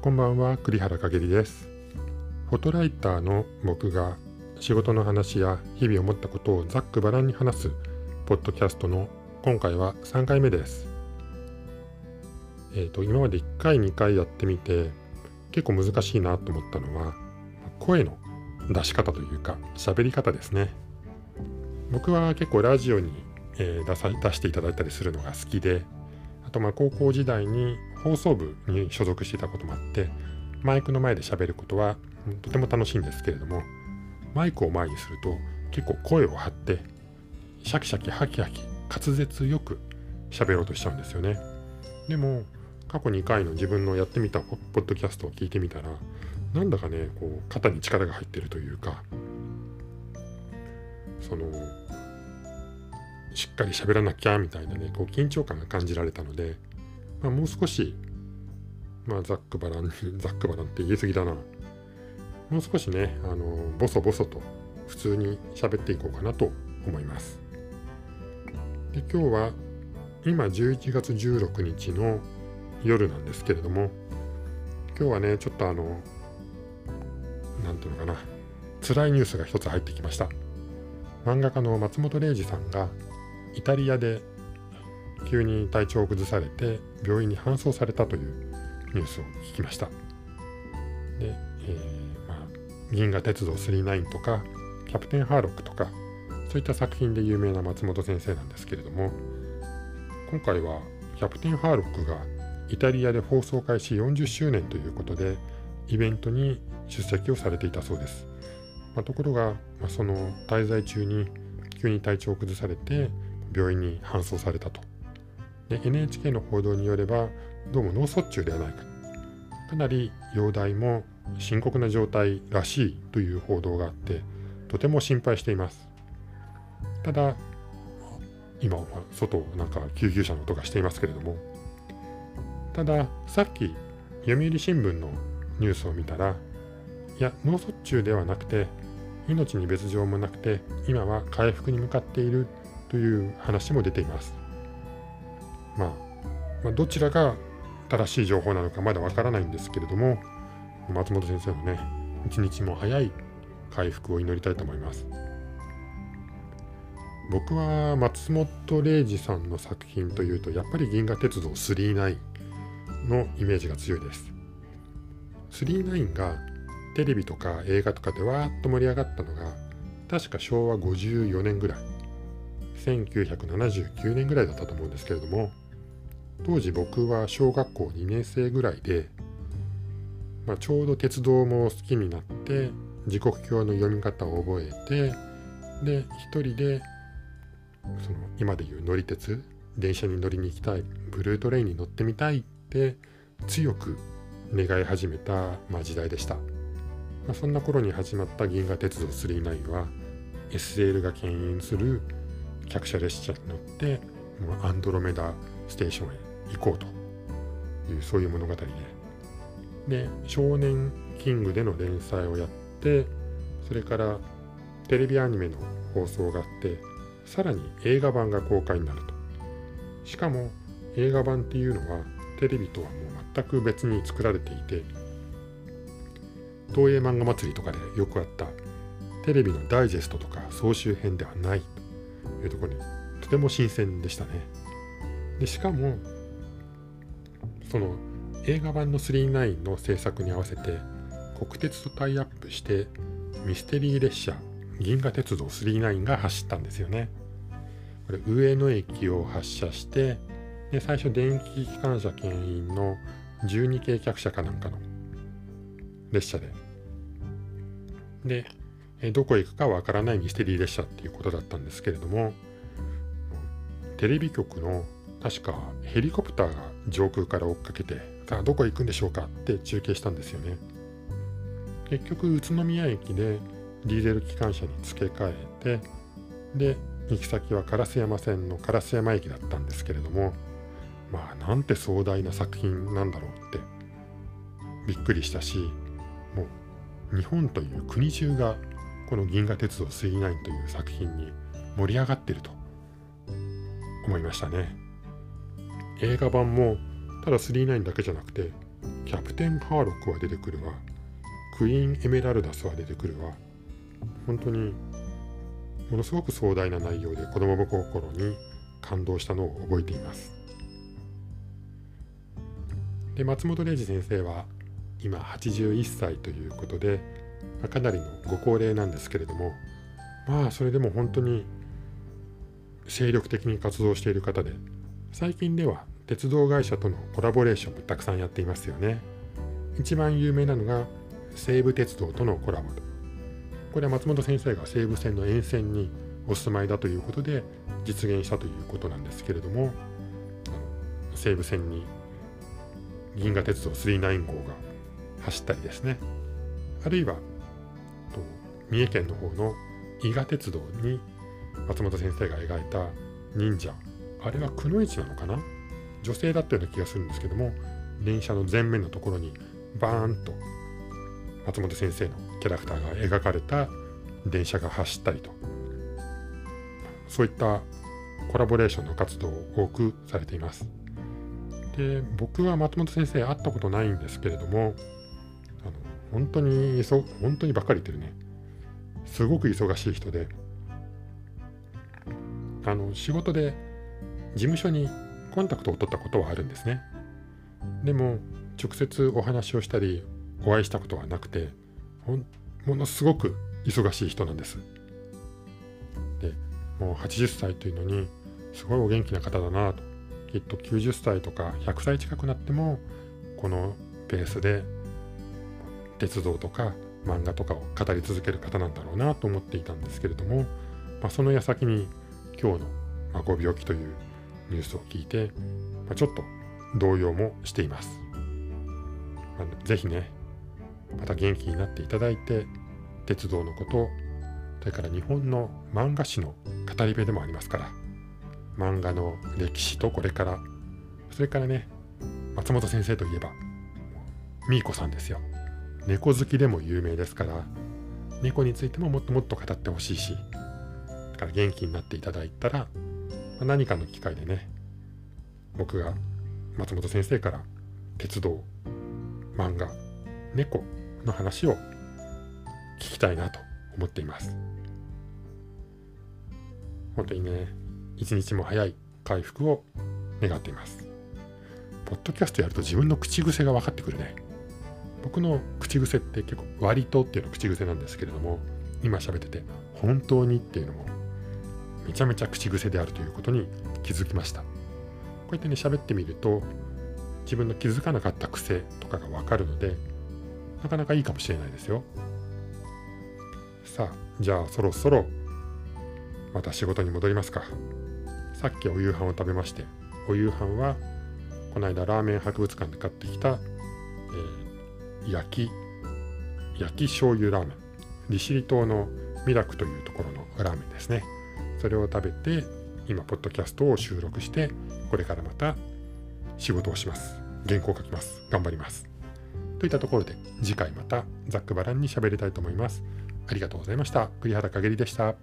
こんばんは栗原かげりです。フォトライターの僕が仕事の話や日々思ったことをざっくばらんに話すポッドキャストの今回は3回目です。えっ、ー、と今まで1回2回やってみて結構難しいなと思ったのは声の出し方というか喋り方ですね。僕は結構ラジオに、えー、出さ出していただいたりするのが好きであとまあ高校時代に放送部に所属していたこともあってマイクの前で喋ることはとても楽しいんですけれどもマイクを前にすると結構声を張ってシャキシャキハキハキ滑舌よく喋ろうとしちゃうんですよね。でも過去2回の自分のやってみたポッドキャストを聞いてみたらなんだかねこう肩に力が入ってるというかそのしっかり喋らなきゃみたいなねこう緊張感が感じられたので、まあ、もう少しまあざっくばらんざっくばらんって言い過ぎだな。もう少しねあのボソボソと普通に喋っていこうかなと思います。で今日は今11月16日の夜なんですけれども今日はねちょっとあの何ていうのかな辛いニュースが一つ入ってきました。漫画家の松本零士さんがイタリアで急に体調を崩されて病院に搬送されたというニュースを聞きました。で、えー、まあ、銀河鉄道999とか、キャプテンハーロックとか、そういった作品で有名な松本先生なんですけれども、今回はキャプテンハーロックがイタリアで放送開始40周年ということで、イベントに出席をされていたそうです。まあ、ところが、まあ、その滞在中に急に体調を崩されて病院に搬送されたと。で NHK の報道によればどうも脳卒中ではないか。かなり容体も深刻な状態らしいという報道があってとても心配しています。ただ今は外なんか救急車の音がしていますけれどもたださっき読売新聞のニュースを見たらいや脳卒中ではなくて命に別状もなくて今は回復に向かっているという話も出ています。まあ、まあ、どちらが正しい情報なのかまだわからないんですけれども松本先生のね一日も早い回復を祈りたいと思います。僕は松本零士さんの作品というとやっぱり銀河鉄道999のイメージが強いです。999がテレビとか映画とかでわーっと盛り上がったのが確か昭和54年ぐらい1979年ぐらいだったと思うんですけれども当時僕は小学校2年生ぐらいで、まあ、ちょうど鉄道も好きになって時刻表の読み方を覚えてで一人でその今でいう乗り鉄電車に乗りに行きたいブルートレインに乗ってみたいって強く願い始めた、まあ、時代でした、まあ、そんな頃に始まった銀河鉄道999は SL が牽引する客車列車に乗ってアンドロメダステーションへ行こうというそういう物語でで少年キングでの連載をやってそれからテレビアニメの放送があってさらに映画版が公開になるとしかも映画版っていうのはテレビとはもう全く別に作られていて東映漫画祭りとかでよくあったテレビのダイジェストとか総集編ではないというところにとても新鮮でしたね。でしかもその映画版の39の制作に合わせて国鉄とタイアップしてミステリー列車銀河鉄道39が走ったんですよね。これ上野駅を発車してで最初電気機関車牽引の12系客車かなんかの列車ででどこへ行くかわからないミステリー列車っていうことだったんですけれどもテレビ局の確かヘリコプターが上空から追っかけてさあどこへ行くんでしょうか？って中継したんですよね。結局宇都宮駅でディーゼル機関車に付け替えてで行き先は烏山線の烏山駅だったんですけれどもまあなんて壮大な作品なんだろうってびっくりしたしもう日本という国中がこの「銀河鉄道999」という作品に盛り上がってると思いましたね。映画版もただ999だけじゃなくてキャプテン・ハーロックは出てくるわ。クイーン・エメラルダスは出てくるわ。本当にものすごく壮大な内容で子供心に感動したのを覚えています。で松本零士先生は今81歳ということで、かなりのご高齢なんですけれどもまあそれでも本当に精力的に活動している方で最近では鉄道会社とのコラボレーションもたくさんやっていますよね。一番有名なのが西武鉄道とのコラボこれは松本先生が西武線の沿線にお住まいだということで実現したということなんですけれども西武線に銀河鉄道39号が走ったりですね。あるいは三重県の方の伊賀鉄道に松本先生が描いた忍者あれはくのいちなのかな？女性だったような気がするんですけども電車の前面のところにバーンと松本先生のキャラクターが描かれた電車が走ったりと。そういったコラボレーションの活動を多くされています。で僕は松本先生会ったことないんですけれどもあの本当にそ本当にばっかり言ってるね。すごく忙しい人であの仕事で事務所にコンタクトを取ったことはあるんですね。でも直接お話をしたりお会いしたことはなくてものすごく忙しい人なんです。でもう80歳というのにすごいお元気な方だなと。きっと90歳とか100歳近くなってもこのペースで鉄道とか漫画とかを語り続ける方なんだろうなと思っていたんですけれども、まあ、その矢先に今日の、まご病気というニュースを聞いて、まあ、ちょっと動揺もしています。まあ、ぜひねまた元気になっていただいて鉄道のことそれから日本の漫画史の語り部でもありますから漫画の歴史とこれからそれからね松本先生といえばミーコさんですよ猫好きでも有名ですから猫についてももっともっと語ってほしいしだから元気になっていただいたら何かの機会でね僕が松本先生から鉄道漫画猫の話を聞きたいなと思っています本当にね一日も早い回復を願っています。ポッドキャストやると自分の口癖が分かってくるね。僕の口癖って結構割とっていうの口癖なんですけれども、今喋ってて本当にっていうのもめちゃめちゃ口癖であるということに気づきました。こうやってね喋ってみると自分の気づかなかった癖とかが分かるのでなかなかいいかもしれないですよ。さあじゃあそろそろまた仕事に戻りますか。さっきお夕飯を食べましてお夕飯はこの間ラーメン博物館で買ってきた、えー、焼き焼き醤油ラーメン利尻島のミラクというところのラーメンですねそれを食べて今ポッドキャストを収録してこれからまた仕事をします。原稿を書きます。頑張ります。といったところで次回またざっくばらんに喋りたいと思います。ありがとうございました。栗原かげりでした。